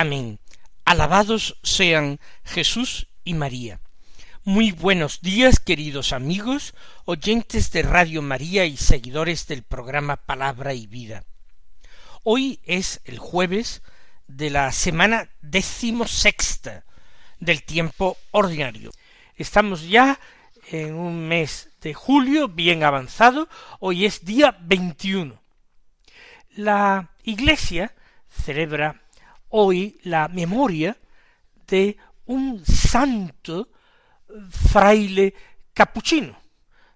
Amén. Alabados sean Jesús y María. Muy buenos días, queridos amigos, oyentes de Radio María y seguidores del programa Palabra y Vida. Hoy es el jueves de la semana decimosexta del tiempo ordinario. Estamos ya en un mes de julio bien avanzado, hoy es día 21. La Iglesia celebra hoy la memoria de un santo fraile capuchino,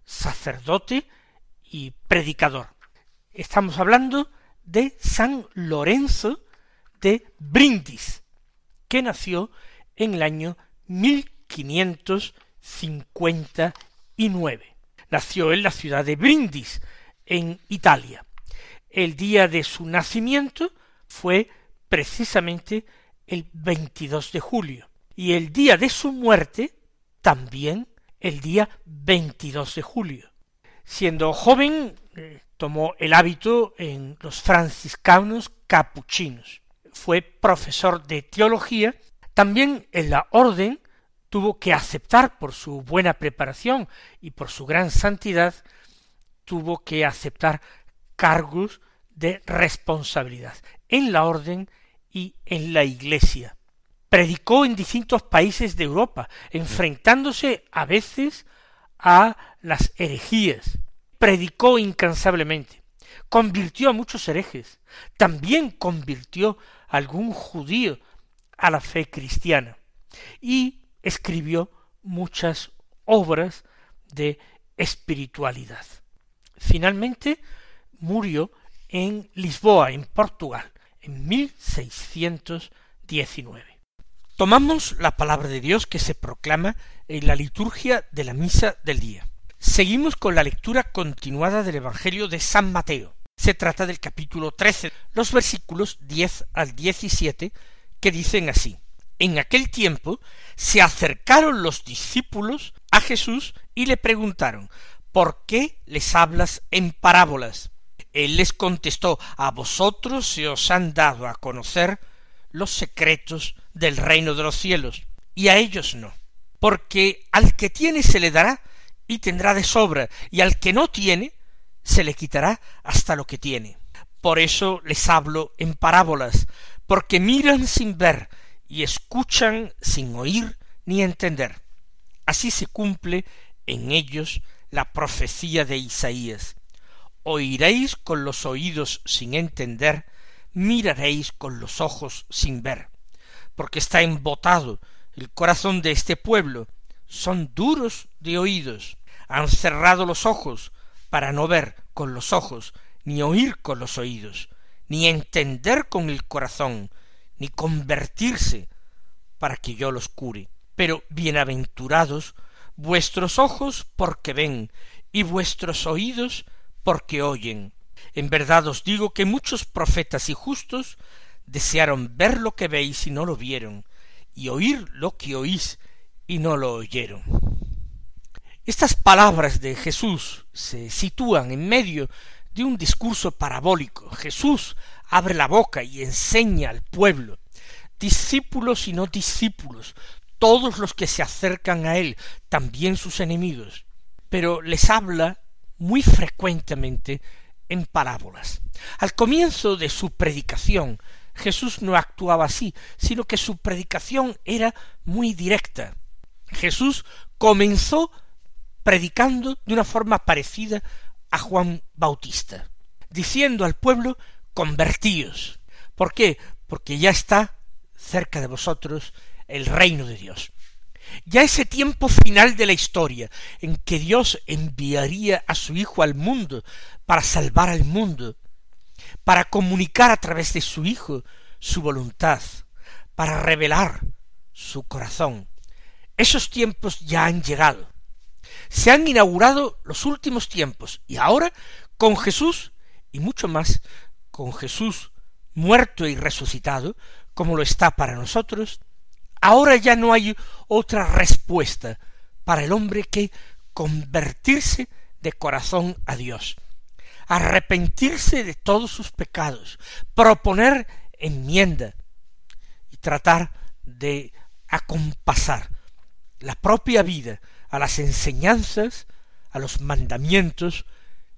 sacerdote y predicador. Estamos hablando de San Lorenzo de Brindis, que nació en el año 1559. Nació en la ciudad de Brindis, en Italia. El día de su nacimiento fue precisamente el 22 de julio y el día de su muerte también el día 22 de julio. Siendo joven eh, tomó el hábito en los franciscanos capuchinos. Fue profesor de teología, también en la orden tuvo que aceptar por su buena preparación y por su gran santidad, tuvo que aceptar cargos de responsabilidad en la orden y en la iglesia. Predicó en distintos países de Europa, enfrentándose a veces a las herejías. Predicó incansablemente. Convirtió a muchos herejes. También convirtió a algún judío a la fe cristiana. Y escribió muchas obras de espiritualidad. Finalmente murió en Lisboa, en Portugal, en 1619. Tomamos la palabra de Dios que se proclama en la liturgia de la misa del día. Seguimos con la lectura continuada del Evangelio de San Mateo. Se trata del capítulo trece, los versículos diez al diecisiete, que dicen así en aquel tiempo se acercaron los discípulos a Jesús y le preguntaron ¿Por qué les hablas en parábolas? Él les contestó A vosotros se os han dado a conocer los secretos del reino de los cielos, y a ellos no. Porque al que tiene se le dará y tendrá de sobra, y al que no tiene se le quitará hasta lo que tiene. Por eso les hablo en parábolas, porque miran sin ver y escuchan sin oír ni entender. Así se cumple en ellos la profecía de Isaías. Oiréis con los oídos sin entender, miraréis con los ojos sin ver, porque está embotado el corazón de este pueblo, son duros de oídos, han cerrado los ojos para no ver con los ojos, ni oír con los oídos, ni entender con el corazón, ni convertirse para que yo los cure. Pero bienaventurados vuestros ojos porque ven y vuestros oídos porque oyen. En verdad os digo que muchos profetas y justos desearon ver lo que veis y no lo vieron, y oír lo que oís y no lo oyeron. Estas palabras de Jesús se sitúan en medio de un discurso parabólico. Jesús abre la boca y enseña al pueblo, discípulos y no discípulos, todos los que se acercan a él, también sus enemigos, pero les habla muy frecuentemente en parábolas. Al comienzo de su predicación, Jesús no actuaba así, sino que su predicación era muy directa. Jesús comenzó predicando de una forma parecida a Juan Bautista, diciendo al pueblo convertíos. ¿Por qué? Porque ya está cerca de vosotros el reino de Dios. Ya ese tiempo final de la historia, en que Dios enviaría a su Hijo al mundo para salvar al mundo, para comunicar a través de su Hijo su voluntad, para revelar su corazón. Esos tiempos ya han llegado. Se han inaugurado los últimos tiempos y ahora con Jesús y mucho más con Jesús muerto y resucitado, como lo está para nosotros, ahora ya no hay otra respuesta para el hombre que convertirse de corazón a Dios, arrepentirse de todos sus pecados, proponer enmienda y tratar de acompasar la propia vida a las enseñanzas, a los mandamientos,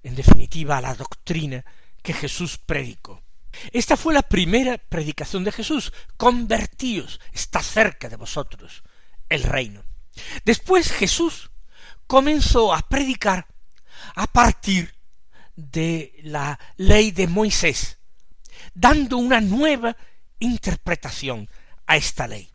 en definitiva a la doctrina que Jesús predicó. Esta fue la primera predicación de Jesús. Convertíos, está cerca de vosotros el reino. Después Jesús comenzó a predicar a partir de la ley de Moisés, dando una nueva interpretación a esta ley,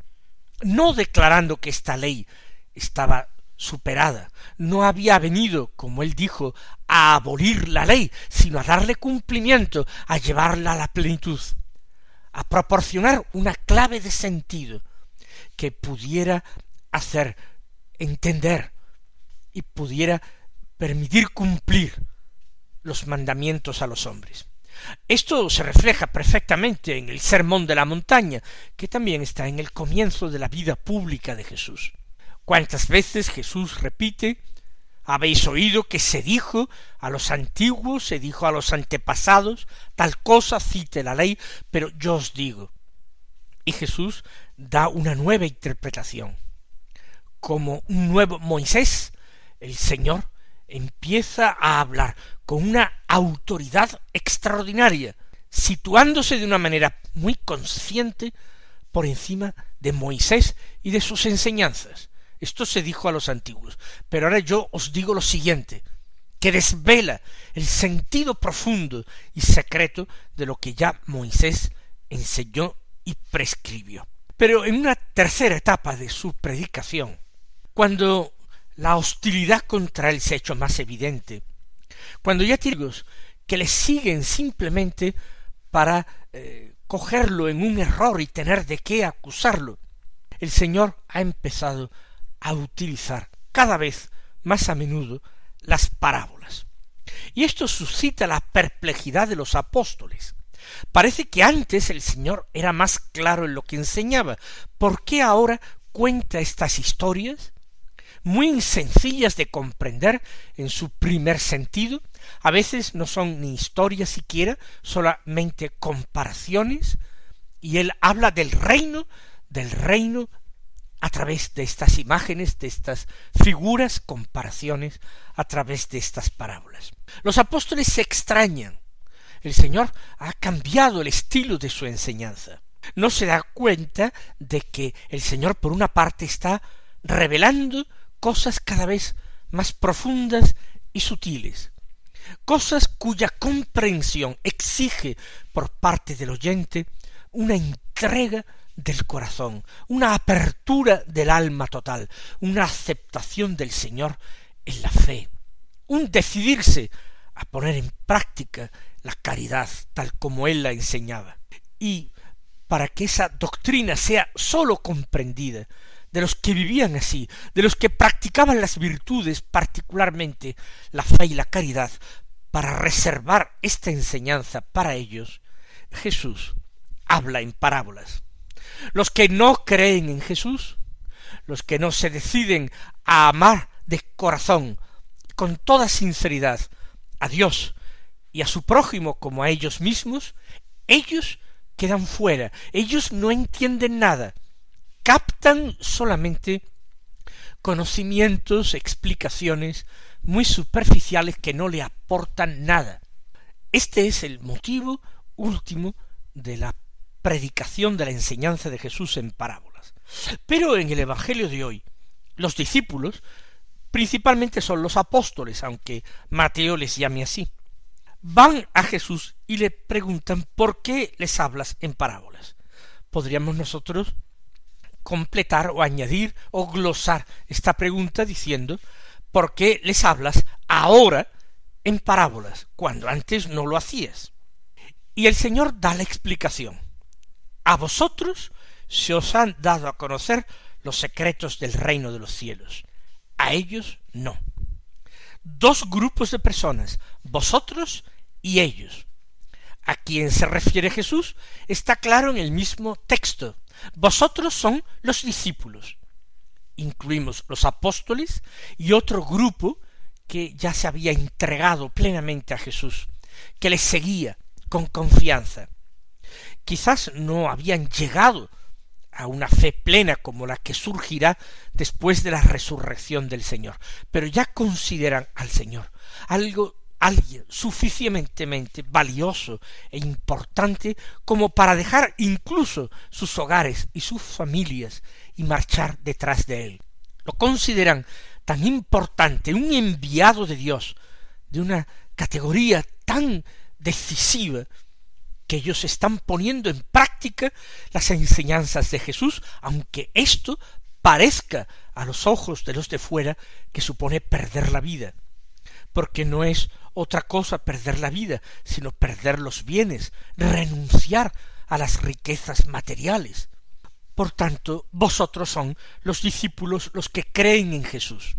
no declarando que esta ley estaba superada, no había venido, como él dijo, a abolir la ley, sino a darle cumplimiento, a llevarla a la plenitud, a proporcionar una clave de sentido que pudiera hacer entender y pudiera permitir cumplir los mandamientos a los hombres. Esto se refleja perfectamente en el Sermón de la Montaña, que también está en el comienzo de la vida pública de Jesús. ¿Cuántas veces Jesús repite habéis oído que se dijo a los antiguos, se dijo a los antepasados, tal cosa cite la ley, pero yo os digo. Y Jesús da una nueva interpretación. Como un nuevo Moisés, el Señor empieza a hablar con una autoridad extraordinaria, situándose de una manera muy consciente por encima de Moisés y de sus enseñanzas. Esto se dijo a los antiguos. Pero ahora yo os digo lo siguiente, que desvela el sentido profundo y secreto de lo que ya Moisés enseñó y prescribió. Pero en una tercera etapa de su predicación, cuando la hostilidad contra él se ha hecho más evidente, cuando ya tiene que le siguen simplemente para eh, cogerlo en un error y tener de qué acusarlo, el Señor ha empezado a utilizar cada vez más a menudo las parábolas. Y esto suscita la perplejidad de los apóstoles. Parece que antes el Señor era más claro en lo que enseñaba. ¿Por qué ahora cuenta estas historias? Muy sencillas de comprender en su primer sentido, a veces no son ni historias siquiera, solamente comparaciones, y él habla del reino, del reino a través de estas imágenes, de estas figuras, comparaciones, a través de estas parábolas. Los apóstoles se extrañan. El Señor ha cambiado el estilo de su enseñanza. No se da cuenta de que el Señor por una parte está revelando cosas cada vez más profundas y sutiles, cosas cuya comprensión exige por parte del oyente una entrega del corazón, una apertura del alma total, una aceptación del Señor en la fe, un decidirse a poner en práctica la caridad tal como él la enseñaba. Y para que esa doctrina sea sólo comprendida de los que vivían así, de los que practicaban las virtudes, particularmente la fe y la caridad, para reservar esta enseñanza para ellos, Jesús habla en parábolas. Los que no creen en Jesús, los que no se deciden a amar de corazón, con toda sinceridad, a Dios y a su prójimo como a ellos mismos, ellos quedan fuera, ellos no entienden nada, captan solamente conocimientos, explicaciones muy superficiales que no le aportan nada. Este es el motivo último de la predicación de la enseñanza de Jesús en parábolas. Pero en el Evangelio de hoy, los discípulos principalmente son los apóstoles, aunque Mateo les llame así. Van a Jesús y le preguntan ¿por qué les hablas en parábolas? Podríamos nosotros completar o añadir o glosar esta pregunta diciendo ¿por qué les hablas ahora en parábolas cuando antes no lo hacías? Y el Señor da la explicación a vosotros se os han dado a conocer los secretos del reino de los cielos, a ellos no. Dos grupos de personas, vosotros y ellos. A quien se refiere Jesús está claro en el mismo texto. Vosotros son los discípulos. Incluimos los apóstoles y otro grupo que ya se había entregado plenamente a Jesús, que le seguía con confianza. Quizás no habían llegado a una fe plena como la que surgirá después de la resurrección del Señor, pero ya consideran al Señor algo alguien suficientemente valioso e importante como para dejar incluso sus hogares y sus familias y marchar detrás de él. Lo consideran tan importante, un enviado de Dios, de una categoría tan decisiva, que ellos están poniendo en práctica las enseñanzas de Jesús, aunque esto parezca a los ojos de los de fuera que supone perder la vida, porque no es otra cosa perder la vida, sino perder los bienes, renunciar a las riquezas materiales. Por tanto, vosotros son los discípulos los que creen en Jesús.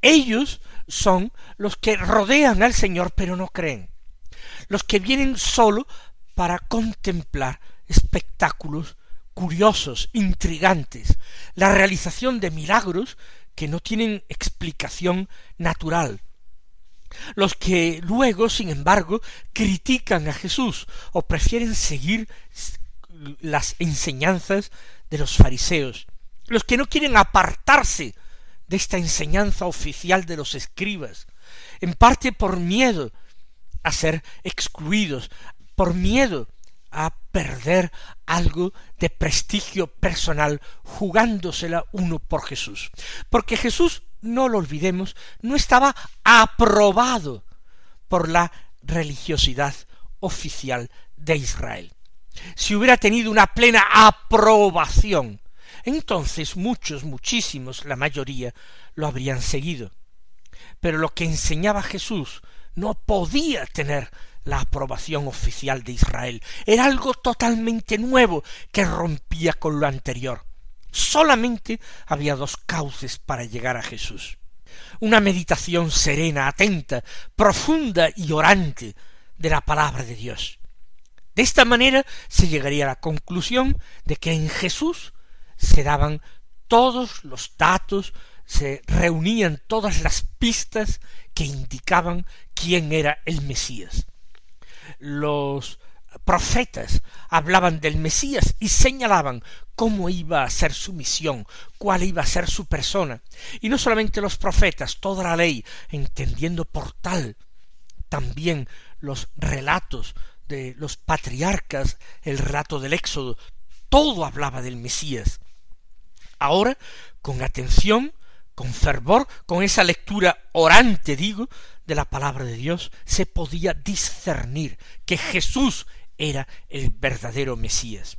Ellos son los que rodean al Señor pero no creen, los que vienen solo para contemplar espectáculos curiosos, intrigantes, la realización de milagros que no tienen explicación natural, los que luego, sin embargo, critican a Jesús o prefieren seguir las enseñanzas de los fariseos, los que no quieren apartarse de esta enseñanza oficial de los escribas, en parte por miedo a ser excluidos, por miedo a perder algo de prestigio personal jugándosela uno por Jesús. Porque Jesús, no lo olvidemos, no estaba aprobado por la religiosidad oficial de Israel. Si hubiera tenido una plena aprobación, entonces muchos, muchísimos, la mayoría, lo habrían seguido. Pero lo que enseñaba Jesús no podía tener la aprobación oficial de Israel. Era algo totalmente nuevo que rompía con lo anterior. Solamente había dos cauces para llegar a Jesús. Una meditación serena, atenta, profunda y orante de la palabra de Dios. De esta manera se llegaría a la conclusión de que en Jesús se daban todos los datos, se reunían todas las pistas que indicaban quién era el Mesías los profetas hablaban del Mesías y señalaban cómo iba a ser su misión, cuál iba a ser su persona. Y no solamente los profetas, toda la ley, entendiendo por tal también los relatos de los patriarcas, el relato del Éxodo, todo hablaba del Mesías. Ahora, con atención, con fervor, con esa lectura orante, digo, de la palabra de Dios, se podía discernir que Jesús era el verdadero Mesías.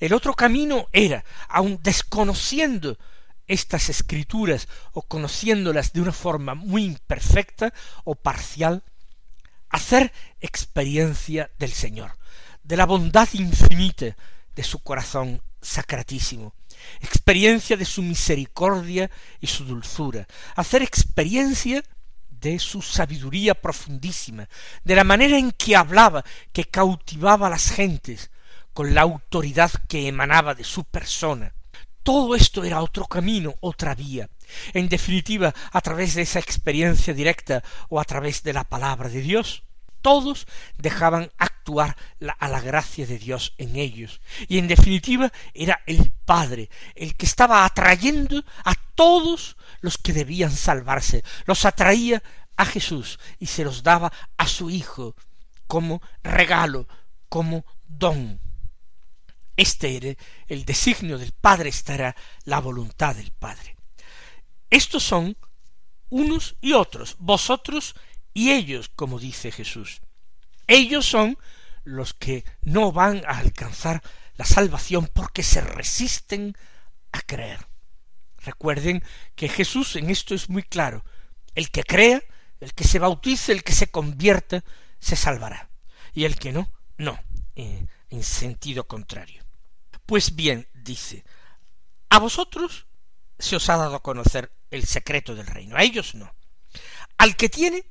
El otro camino era, aun desconociendo estas escrituras o conociéndolas de una forma muy imperfecta o parcial, hacer experiencia del Señor, de la bondad infinita de su corazón sacratísimo, experiencia de su misericordia y su dulzura, hacer experiencia de su sabiduría profundísima, de la manera en que hablaba, que cautivaba a las gentes, con la autoridad que emanaba de su persona. Todo esto era otro camino, otra vía. En definitiva, a través de esa experiencia directa o a través de la palabra de Dios, todos dejaban actuar a la gracia de Dios en ellos. Y en definitiva era el Padre el que estaba atrayendo a todos los que debían salvarse. Los atraía a Jesús y se los daba a su Hijo como regalo, como don. Este era el designio del Padre, esta era la voluntad del Padre. Estos son unos y otros, vosotros y ellos, como dice Jesús. Ellos son los que no van a alcanzar la salvación porque se resisten a creer. Recuerden que Jesús en esto es muy claro. El que crea, el que se bautice, el que se convierta, se salvará. Y el que no, no. Eh, en sentido contrario. Pues bien, dice, a vosotros se os ha dado a conocer el secreto del reino, a ellos no. Al que tiene,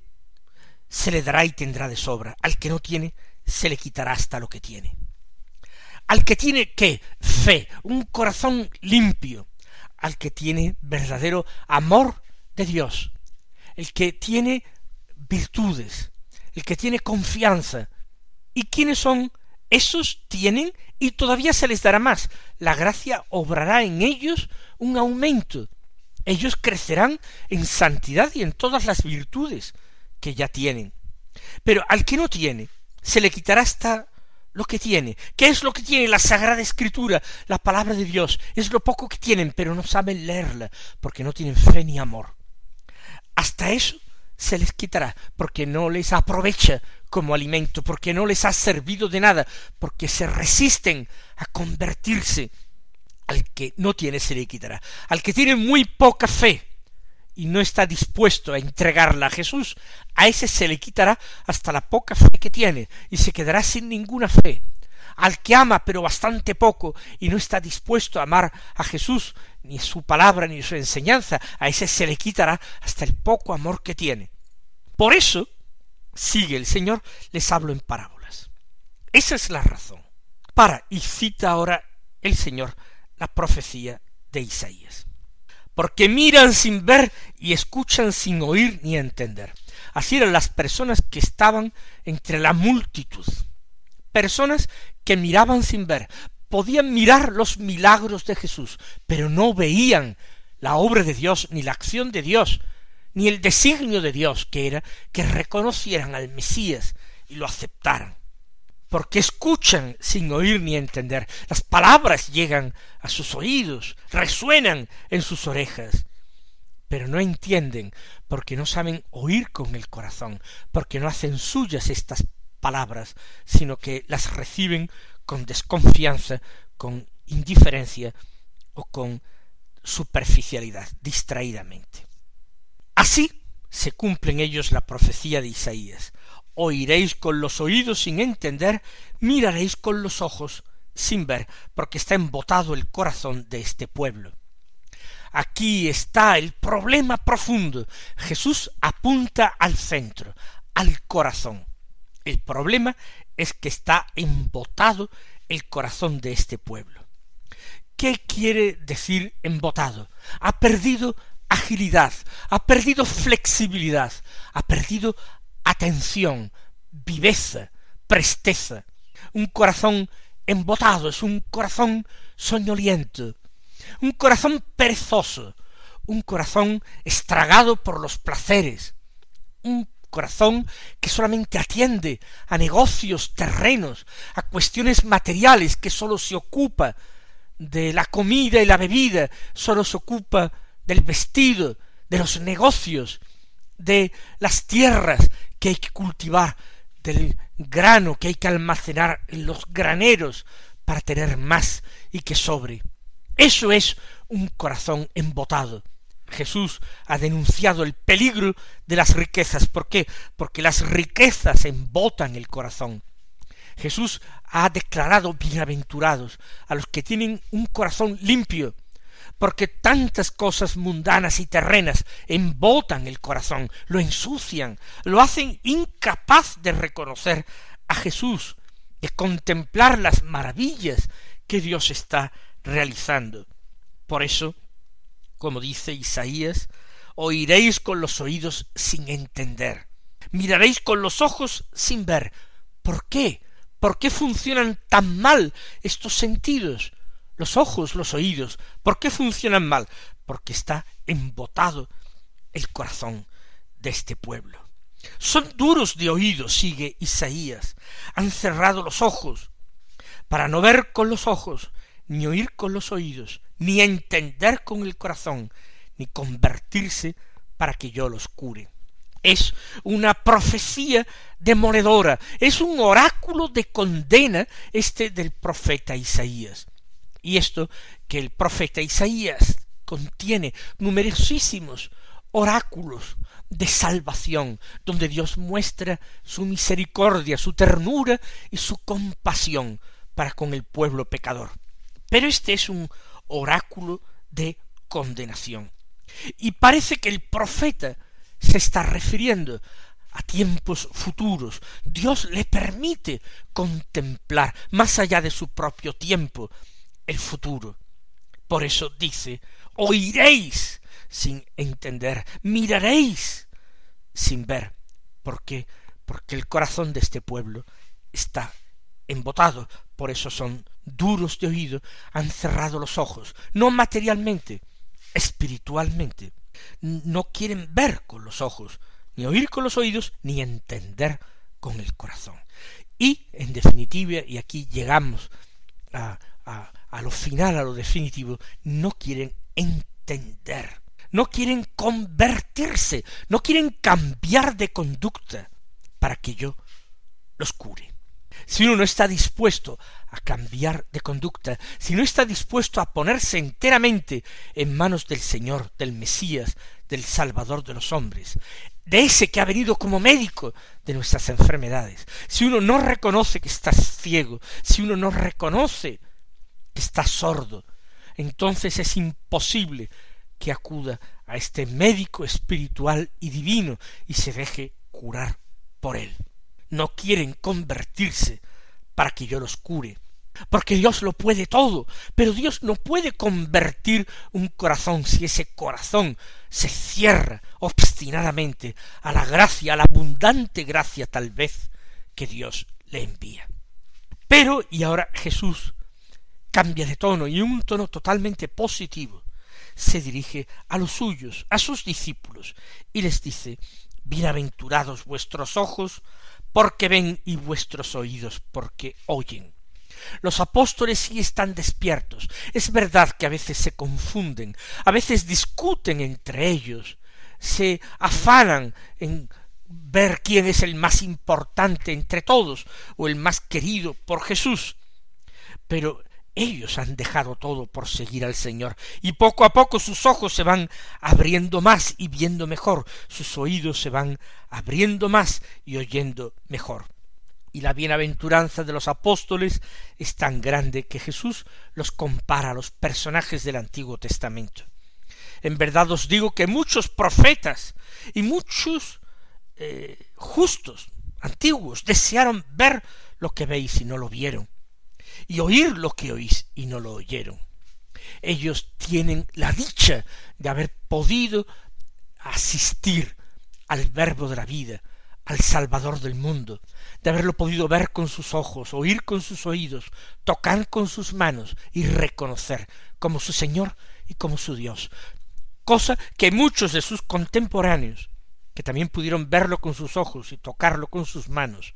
se le dará y tendrá de sobra, al que no tiene, se le quitará hasta lo que tiene. Al que tiene qué? Fe, un corazón limpio, al que tiene verdadero amor de Dios, el que tiene virtudes, el que tiene confianza. ¿Y quiénes son? Esos tienen y todavía se les dará más. La gracia obrará en ellos un aumento. Ellos crecerán en santidad y en todas las virtudes que ya tienen. Pero al que no tiene, se le quitará hasta lo que tiene. ¿Qué es lo que tiene la Sagrada Escritura, la palabra de Dios? Es lo poco que tienen, pero no saben leerla, porque no tienen fe ni amor. Hasta eso se les quitará, porque no les aprovecha como alimento, porque no les ha servido de nada, porque se resisten a convertirse. Al que no tiene se le quitará. Al que tiene muy poca fe, y no está dispuesto a entregarla a Jesús, a ese se le quitará hasta la poca fe que tiene y se quedará sin ninguna fe. Al que ama pero bastante poco y no está dispuesto a amar a Jesús, ni su palabra ni su enseñanza, a ese se le quitará hasta el poco amor que tiene. Por eso, sigue el Señor, les hablo en parábolas. Esa es la razón. Para, y cita ahora el Señor la profecía de Isaías porque miran sin ver y escuchan sin oír ni entender. Así eran las personas que estaban entre la multitud. Personas que miraban sin ver, podían mirar los milagros de Jesús, pero no veían la obra de Dios, ni la acción de Dios, ni el designio de Dios, que era que reconocieran al Mesías y lo aceptaran porque escuchan sin oír ni entender. Las palabras llegan a sus oídos, resuenan en sus orejas, pero no entienden porque no saben oír con el corazón, porque no hacen suyas estas palabras, sino que las reciben con desconfianza, con indiferencia o con superficialidad, distraídamente. Así se cumple en ellos la profecía de Isaías oiréis con los oídos sin entender, miraréis con los ojos sin ver, porque está embotado el corazón de este pueblo. Aquí está el problema profundo. Jesús apunta al centro, al corazón. El problema es que está embotado el corazón de este pueblo. ¿Qué quiere decir embotado? Ha perdido agilidad, ha perdido flexibilidad, ha perdido atención, viveza, presteza. Un corazón embotado es un corazón soñoliento, un corazón perezoso, un corazón estragado por los placeres, un corazón que solamente atiende a negocios terrenos, a cuestiones materiales, que sólo se ocupa de la comida y la bebida, sólo se ocupa del vestido, de los negocios, de las tierras que hay que cultivar, del grano que hay que almacenar en los graneros para tener más y que sobre. Eso es un corazón embotado. Jesús ha denunciado el peligro de las riquezas. ¿Por qué? Porque las riquezas embotan el corazón. Jesús ha declarado bienaventurados a los que tienen un corazón limpio, porque tantas cosas mundanas y terrenas embotan el corazón, lo ensucian, lo hacen incapaz de reconocer a Jesús, de contemplar las maravillas que Dios está realizando. Por eso, como dice Isaías, oiréis con los oídos sin entender, miraréis con los ojos sin ver. ¿Por qué? ¿Por qué funcionan tan mal estos sentidos? Los ojos, los oídos. ¿Por qué funcionan mal? Porque está embotado el corazón de este pueblo. Son duros de oído, sigue Isaías. Han cerrado los ojos para no ver con los ojos, ni oír con los oídos, ni entender con el corazón, ni convertirse para que yo los cure. Es una profecía demoledora, es un oráculo de condena este del profeta Isaías. Y esto que el profeta Isaías contiene numerosísimos oráculos de salvación, donde Dios muestra su misericordia, su ternura y su compasión para con el pueblo pecador. Pero este es un oráculo de condenación. Y parece que el profeta se está refiriendo a tiempos futuros. Dios le permite contemplar más allá de su propio tiempo el futuro. Por eso dice, oiréis sin entender, miraréis sin ver. ¿Por qué? Porque el corazón de este pueblo está embotado, por eso son duros de oído, han cerrado los ojos, no materialmente, espiritualmente. No quieren ver con los ojos, ni oír con los oídos, ni entender con el corazón. Y, en definitiva, y aquí llegamos a, a, a lo final, a lo definitivo, no quieren entender, no quieren convertirse, no quieren cambiar de conducta para que yo los cure. Si uno no está dispuesto a cambiar de conducta, si no está dispuesto a ponerse enteramente en manos del Señor, del Mesías, del Salvador de los hombres, de ese que ha venido como médico de nuestras enfermedades, si uno no reconoce que está ciego, si uno no reconoce está sordo, entonces es imposible que acuda a este médico espiritual y divino y se deje curar por él. No quieren convertirse para que yo los cure, porque Dios lo puede todo, pero Dios no puede convertir un corazón si ese corazón se cierra obstinadamente a la gracia, a la abundante gracia tal vez que Dios le envía. Pero, y ahora Jesús cambia de tono y un tono totalmente positivo, se dirige a los suyos, a sus discípulos, y les dice, Bienaventurados vuestros ojos, porque ven y vuestros oídos porque oyen. Los apóstoles sí están despiertos. Es verdad que a veces se confunden, a veces discuten entre ellos, se afanan en ver quién es el más importante entre todos o el más querido por Jesús. Pero ellos han dejado todo por seguir al Señor, y poco a poco sus ojos se van abriendo más y viendo mejor, sus oídos se van abriendo más y oyendo mejor. Y la bienaventuranza de los apóstoles es tan grande que Jesús los compara a los personajes del Antiguo Testamento. En verdad os digo que muchos profetas y muchos eh, justos antiguos desearon ver lo que veis y no lo vieron, y oír lo que oís y no lo oyeron. Ellos tienen la dicha de haber podido asistir al verbo de la vida, al Salvador del mundo, de haberlo podido ver con sus ojos, oír con sus oídos, tocar con sus manos y reconocer como su Señor y como su Dios, cosa que muchos de sus contemporáneos, que también pudieron verlo con sus ojos y tocarlo con sus manos,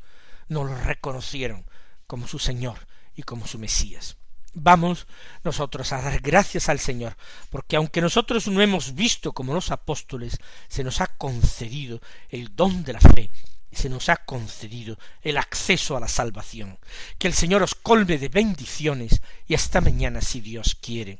no lo reconocieron como su Señor y como su Mesías. Vamos nosotros a dar gracias al Señor, porque aunque nosotros no hemos visto como los apóstoles, se nos ha concedido el don de la fe, se nos ha concedido el acceso a la salvación. Que el Señor os colme de bendiciones y hasta mañana si Dios quiere.